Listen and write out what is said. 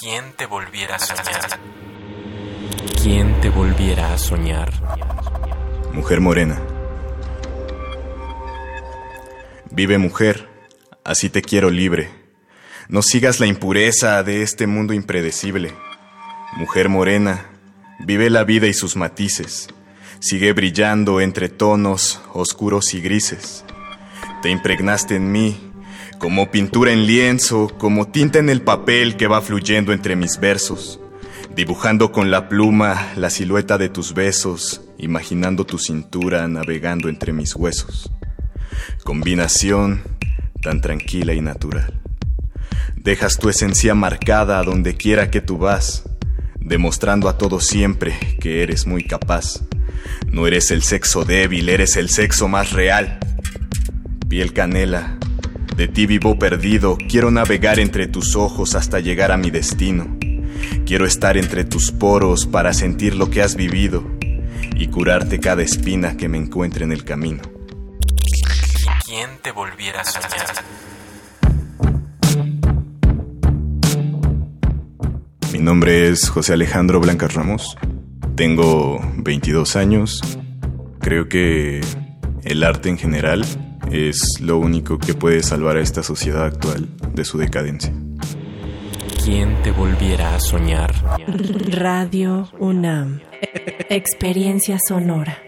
¿Quién te volviera a soñar? ¿Quién te volviera a soñar? Mujer morena. Vive mujer, así te quiero libre. No sigas la impureza de este mundo impredecible. Mujer morena, vive la vida y sus matices. Sigue brillando entre tonos oscuros y grises. Te impregnaste en mí como pintura en lienzo, como tinta en el papel que va fluyendo entre mis versos, dibujando con la pluma la silueta de tus besos, imaginando tu cintura navegando entre mis huesos. Combinación tan tranquila y natural. Dejas tu esencia marcada donde quiera que tú vas, demostrando a todos siempre que eres muy capaz. No eres el sexo débil, eres el sexo más real. Piel canela, de ti vivo perdido, quiero navegar entre tus ojos hasta llegar a mi destino. Quiero estar entre tus poros para sentir lo que has vivido y curarte cada espina que me encuentre en el camino. ¿Quién te volviera a soñar? Mi nombre es José Alejandro Blancas Ramos. Tengo 22 años. Creo que el arte en general es lo único que puede salvar a esta sociedad actual de su decadencia. ¿Quién te volviera a soñar? Radio UNAM. Experiencia sonora.